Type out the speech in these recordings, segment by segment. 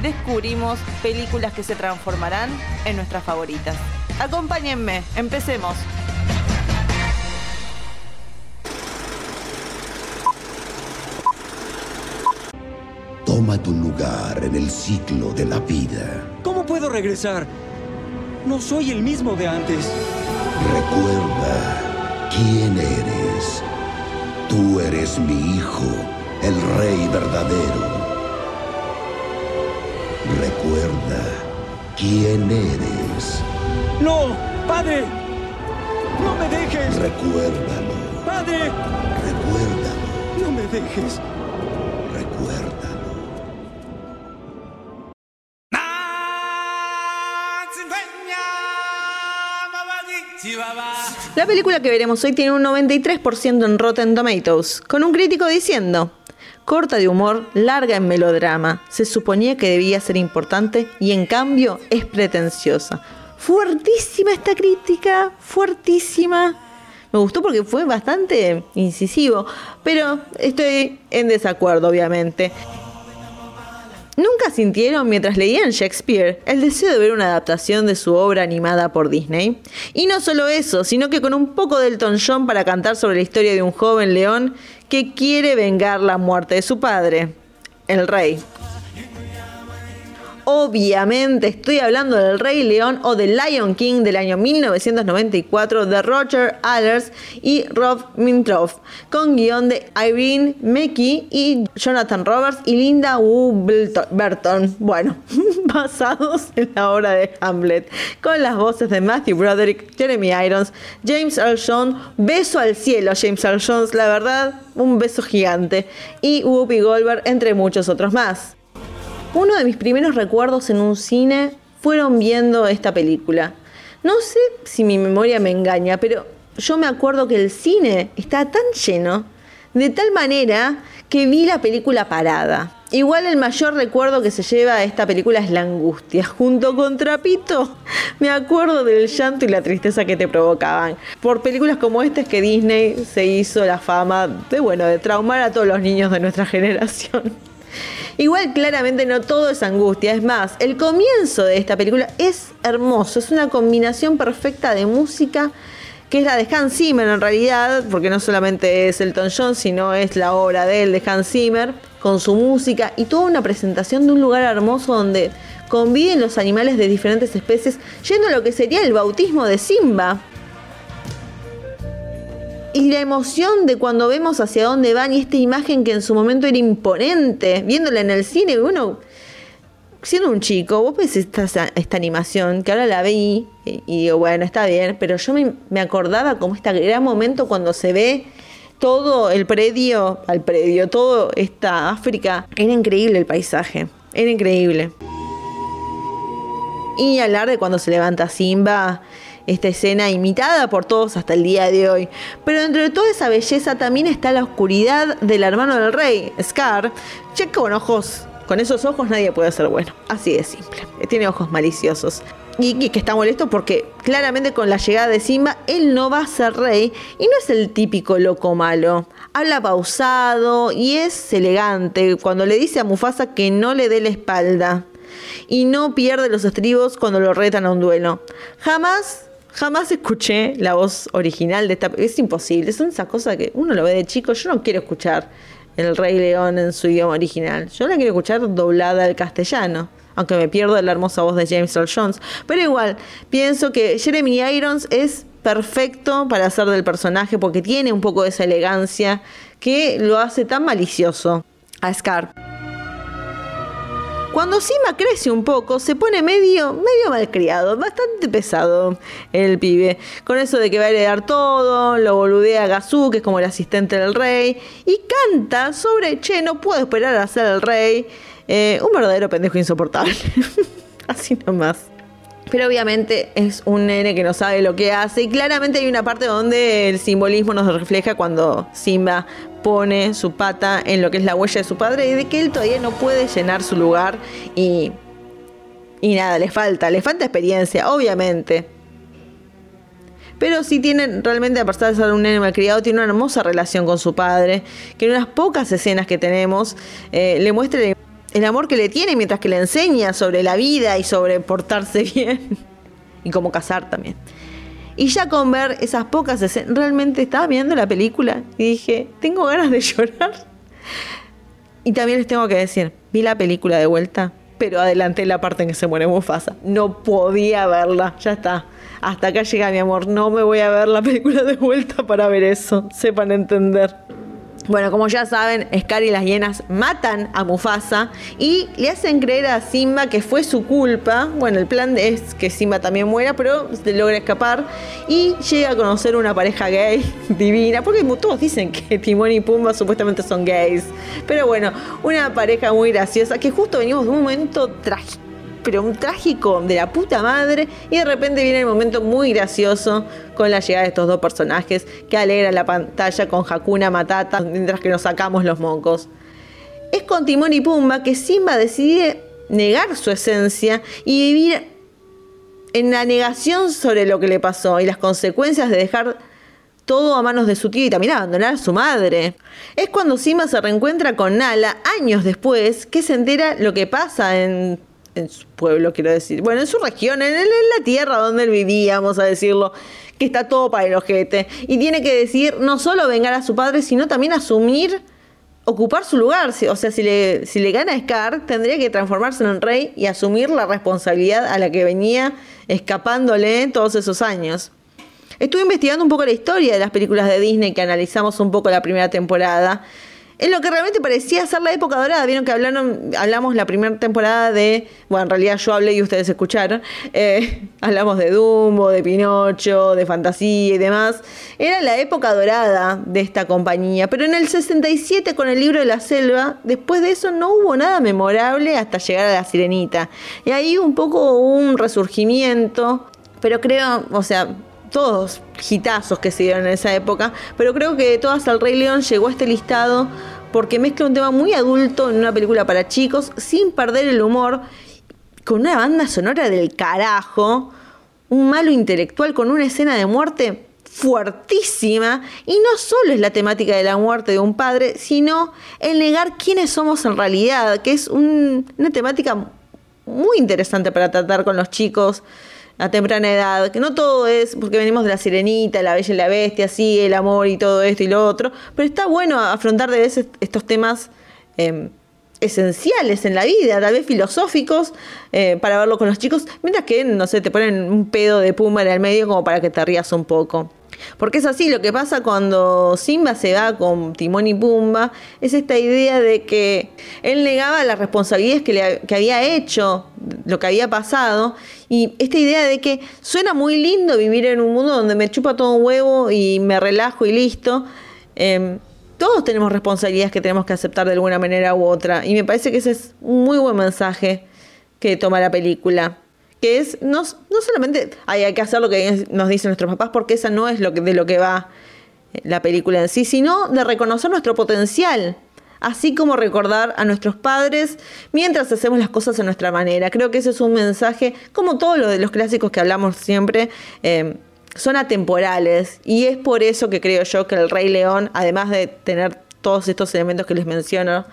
descubrimos películas que se transformarán en nuestras favoritas. Acompáñenme, empecemos. Toma tu lugar en el ciclo de la vida. ¿Cómo puedo regresar? No soy el mismo de antes. Recuerda quién eres. Tú eres mi hijo, el rey verdadero. Recuerda quién eres. ¡No! ¡Padre! ¡No me dejes! Recuérdalo. ¡Padre! Recuérdalo. ¡No me dejes! Recuérdalo. La película que veremos hoy tiene un 93% en Rotten Tomatoes, con un crítico diciendo, corta de humor, larga en melodrama, se suponía que debía ser importante y en cambio es pretenciosa. Fuertísima esta crítica, fuertísima. Me gustó porque fue bastante incisivo, pero estoy en desacuerdo obviamente. ¿Nunca sintieron mientras leían Shakespeare el deseo de ver una adaptación de su obra animada por Disney? Y no solo eso, sino que con un poco del Elton John para cantar sobre la historia de un joven león que quiere vengar la muerte de su padre, el rey. Obviamente estoy hablando del Rey León o del Lion King del año 1994 de Roger Allers y Rob Mintroff, con guion de Irene Mackey y Jonathan Roberts y Linda Burton. Bueno, basados en la obra de Hamlet, con las voces de Matthew Broderick, Jeremy Irons, James Earl Jones, beso al cielo James Earl Jones, la verdad, un beso gigante, y Whoopi Goldberg, entre muchos otros más. Uno de mis primeros recuerdos en un cine fueron viendo esta película. No sé si mi memoria me engaña, pero yo me acuerdo que el cine estaba tan lleno, de tal manera que vi la película parada. Igual el mayor recuerdo que se lleva a esta película es la angustia. Junto con Trapito, me acuerdo del llanto y la tristeza que te provocaban. Por películas como esta es que Disney se hizo la fama de, bueno, de traumar a todos los niños de nuestra generación. Igual claramente no todo es angustia, es más, el comienzo de esta película es hermoso, es una combinación perfecta de música que es la de Hans Zimmer en realidad, porque no solamente es Elton John, sino es la obra de él, de Hans Zimmer, con su música y toda una presentación de un lugar hermoso donde conviven los animales de diferentes especies, yendo a lo que sería el bautismo de Simba, y la emoción de cuando vemos hacia dónde van y esta imagen que en su momento era imponente, viéndola en el cine, uno, siendo un chico, vos ves esta, animación que ahora la vi y, digo, bueno, está bien, pero yo me, me acordaba como este gran momento cuando se ve todo el predio, al predio, todo esta África, era increíble el paisaje, era increíble. Y hablar de cuando se levanta Simba esta escena imitada por todos hasta el día de hoy. Pero dentro de toda esa belleza también está la oscuridad del hermano del rey, Scar, che con ojos, con esos ojos nadie puede ser bueno, así de simple, tiene ojos maliciosos. Y, que está molesto porque claramente con la llegada de Simba él no va a ser rey y no es el típico loco malo. Habla pausado y es elegante cuando le dice a Mufasa que no le dé la espalda y no pierde los estribos cuando lo retan a un duelo. Jamás Jamás escuché la voz original de esta. Es imposible, es esa cosa que uno lo ve de chico. Yo no quiero escuchar El Rey León en su idioma original. Yo la quiero escuchar doblada al castellano. Aunque me pierdo la hermosa voz de James Earl Jones. Pero igual, pienso que Jeremy Irons es perfecto para hacer del personaje porque tiene un poco de esa elegancia que lo hace tan malicioso a Scar. Cuando Sima crece un poco, se pone medio, medio malcriado, bastante pesado el pibe. Con eso de que va a heredar todo, lo boludea a Gazú, que es como el asistente del rey, y canta sobre, che, no puedo esperar a ser el rey. Eh, un verdadero pendejo insoportable. Así nomás. Pero obviamente es un nene que no sabe lo que hace y claramente hay una parte donde el simbolismo nos refleja cuando Simba pone su pata en lo que es la huella de su padre y de que él todavía no puede llenar su lugar y, y nada, le falta, le falta experiencia, obviamente. Pero sí tiene realmente, a pesar de ser un nene malcriado, tiene una hermosa relación con su padre, que en unas pocas escenas que tenemos eh, le muestra el amor que le tiene mientras que le enseña sobre la vida y sobre portarse bien y cómo casar también. Y ya con ver esas pocas escenas, realmente estaba viendo la película y dije, tengo ganas de llorar. Y también les tengo que decir, vi la película de vuelta, pero adelanté la parte en que se muere Mufasa. No podía verla, ya está. Hasta acá llega mi amor, no me voy a ver la película de vuelta para ver eso, sepan entender. Bueno, como ya saben, Scar y las hienas matan a Mufasa y le hacen creer a Simba que fue su culpa. Bueno, el plan es que Simba también muera, pero logra escapar y llega a conocer una pareja gay divina, porque todos dicen que Timón y Pumba supuestamente son gays. Pero bueno, una pareja muy graciosa que justo venimos de un momento trágico pero un trágico de la puta madre. Y de repente viene el momento muy gracioso con la llegada de estos dos personajes que alegran la pantalla con Hakuna Matata mientras que nos sacamos los mocos. Es con Timón y Pumba que Simba decide negar su esencia y vivir en la negación sobre lo que le pasó y las consecuencias de dejar todo a manos de su tío y también abandonar a su madre. Es cuando Simba se reencuentra con Nala años después que se entera lo que pasa en en su pueblo, quiero decir. Bueno, en su región, en, la tierra donde él vivía, vamos a decirlo, que está todo para el ojete. Y tiene que decir no solo vengar a su padre, sino también asumir, ocupar su lugar. O sea, si le, si le gana Scar, tendría que transformarse en un rey y asumir la responsabilidad a la que venía escapándole todos esos años. Estuve investigando un poco la historia de las películas de Disney que analizamos un poco la primera temporada en lo que realmente parecía ser la época dorada. Vieron que hablaron, hablamos la primera temporada de, bueno, en realidad yo hablé y ustedes escucharon, eh, hablamos de Dumbo, de Pinocho, de fantasía y demás. Era la época dorada de esta compañía, pero en el 67 con el libro de la selva, después de eso no hubo nada memorable hasta llegar a la sirenita. Y ahí un poco un resurgimiento, pero creo, o sea, todos hitazos que se dieron en esa época, pero creo que todas al Rey León llegó a este listado porque mezcla un tema muy adulto en una película para chicos sin perder el humor, con una banda sonora del carajo, un malo intelectual con una escena de muerte fuertísima y no solo es la temática de la muerte de un padre, sino el negar quiénes somos en realidad, que es una temática muy interesante para tratar con los chicos a temprana edad, que no todo es porque venimos de la sirenita, la bella y la bestia, sí, el amor y todo esto y lo otro, pero está bueno afrontar de veces estos temas em, esenciales en la vida, tal vez filosóficos, eh, para verlo con los chicos, mientras que, no sé, te ponen un pedo de puma en el medio como para que te rías un poco. Porque es así, lo que pasa cuando Simba se va con Timón y Pumba es esta idea de que él negaba las responsabilidades que, que había hecho, lo que había pasado, y esta idea de que suena muy lindo vivir en un mundo donde me chupa todo un huevo y me relajo y listo. Em, todos tenemos responsabilidades que tenemos que aceptar de alguna manera u otra. Y me parece que ese es un muy buen mensaje que toma la película que es no, no solamente hay, que hacer lo que nos dicen nuestros papás, porque esa no es lo que, de lo que va eh, la película en sí, sino de reconocer nuestro potencial, así como recordar a nuestros padres mientras hacemos las cosas a nuestra manera. Creo que ese es un mensaje, como todos lo de los clásicos que hablamos siempre, eh, son atemporales y es por eso que creo yo que el Rey León, además de tener todos estos elementos que les menciono,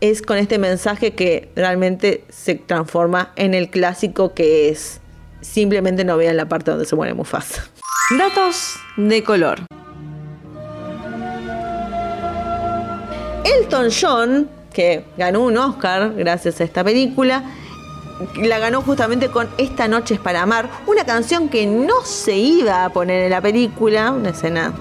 es con este mensaje que realmente se transforma en el clásico que es. Simplemente no vean la parte donde se muere Mufasa. Datos de color. Elton John, que ganó un Oscar gracias a esta película, la ganó justamente con Esta noche es para amar, una canción que no se iba a poner en la película, una escena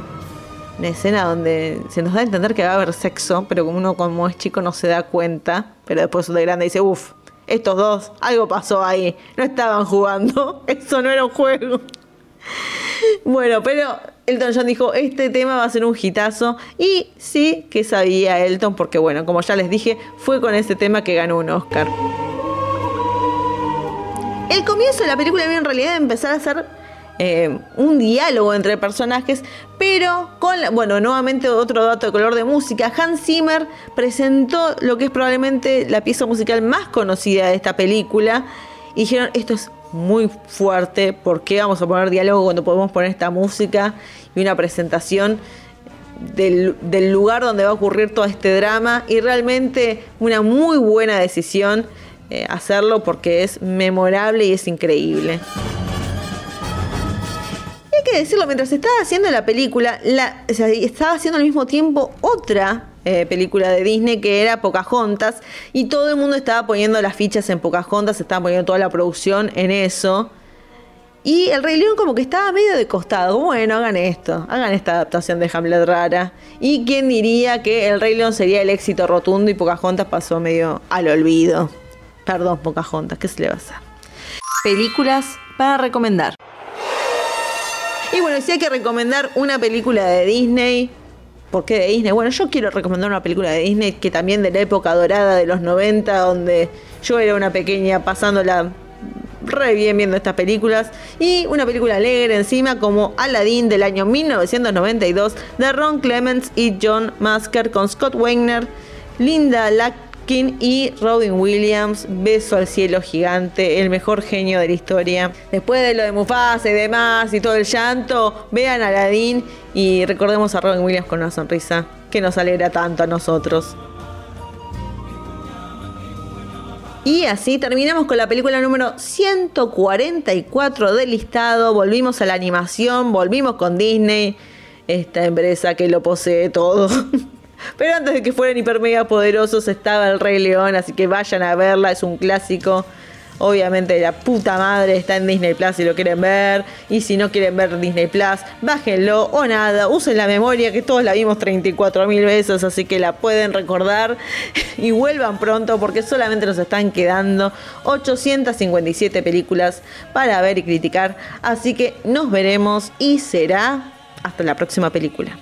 una escena donde se nos da a entender que va a haber sexo, pero como uno como es chico no se da cuenta, pero después de grande dice, uff, estos dos, algo pasó ahí, no estaban jugando, eso no era un juego. Bueno, pero Elton John dijo, este tema va a ser un hitazo. Y sí que sabía Elton, porque bueno, como ya les dije, fue con ese tema que ganó un Oscar. El comienzo de la película viene en realidad empezar a ser eh, un diálogo entre personajes, pero con, bueno, nuevamente otro dato de color de música, Hans Zimmer presentó lo que es probablemente la pieza musical más conocida de esta película y dijeron, esto es muy fuerte, ¿por qué vamos a poner diálogo cuando podemos poner esta música y una presentación? Del, lugar donde va a ocurrir todo este drama y realmente una muy buena decisión eh, hacerlo porque es memorable y es increíble. Que decirlo, mientras estaba haciendo la película, la, estaba haciendo al mismo tiempo otra eh, película de Disney que era Pocahontas y todo el mundo estaba poniendo las fichas en Pocahontas, estaba poniendo toda la producción en eso. Y el Rey León como que estaba medio de costado. Bueno, hagan esto, hagan esta adaptación de Hamlet rara. Y quién diría que el Rey León sería el éxito rotundo y Pocahontas pasó medio al olvido. Perdón, Pocahontas, ¿qué se le va a hacer? Películas para recomendar. Y bueno, si hay que recomendar una película de Disney, ¿por qué de Disney? Bueno, yo quiero recomendar una película de Disney que también de la época dorada de los 90, donde yo era una pequeña pasándola re bien viendo estas películas. Y una película alegre encima como Aladdin del año 1992 de Ron Clements y John Masker con Scott Wagner, Linda Y Robin Williams. Beso al cielo gigante, el mejor genio de la historia. Después de lo de Mufasa y demás y todo el llanto, vean Aladdin y recordemos a Robin Williams con una sonrisa que nos alegra tanto a nosotros. Y así terminamos con la película número 144 del listado. Volvimos a la animación, volvimos con Disney, esta empresa que lo posee todo. Pero antes de que fueran hiper mega poderosos estaba el Rey León, así que vayan a verla, es un clásico. Obviamente la puta madre está en Disney Plus si lo quieren ver. Y si no quieren ver Disney Plus, bájenlo o nada. Usen la memoria que todos la vimos 34 mil veces, así que la pueden recordar. Y vuelvan pronto porque solamente nos están quedando 857 películas para ver y criticar. Así que nos veremos y será hasta la próxima película.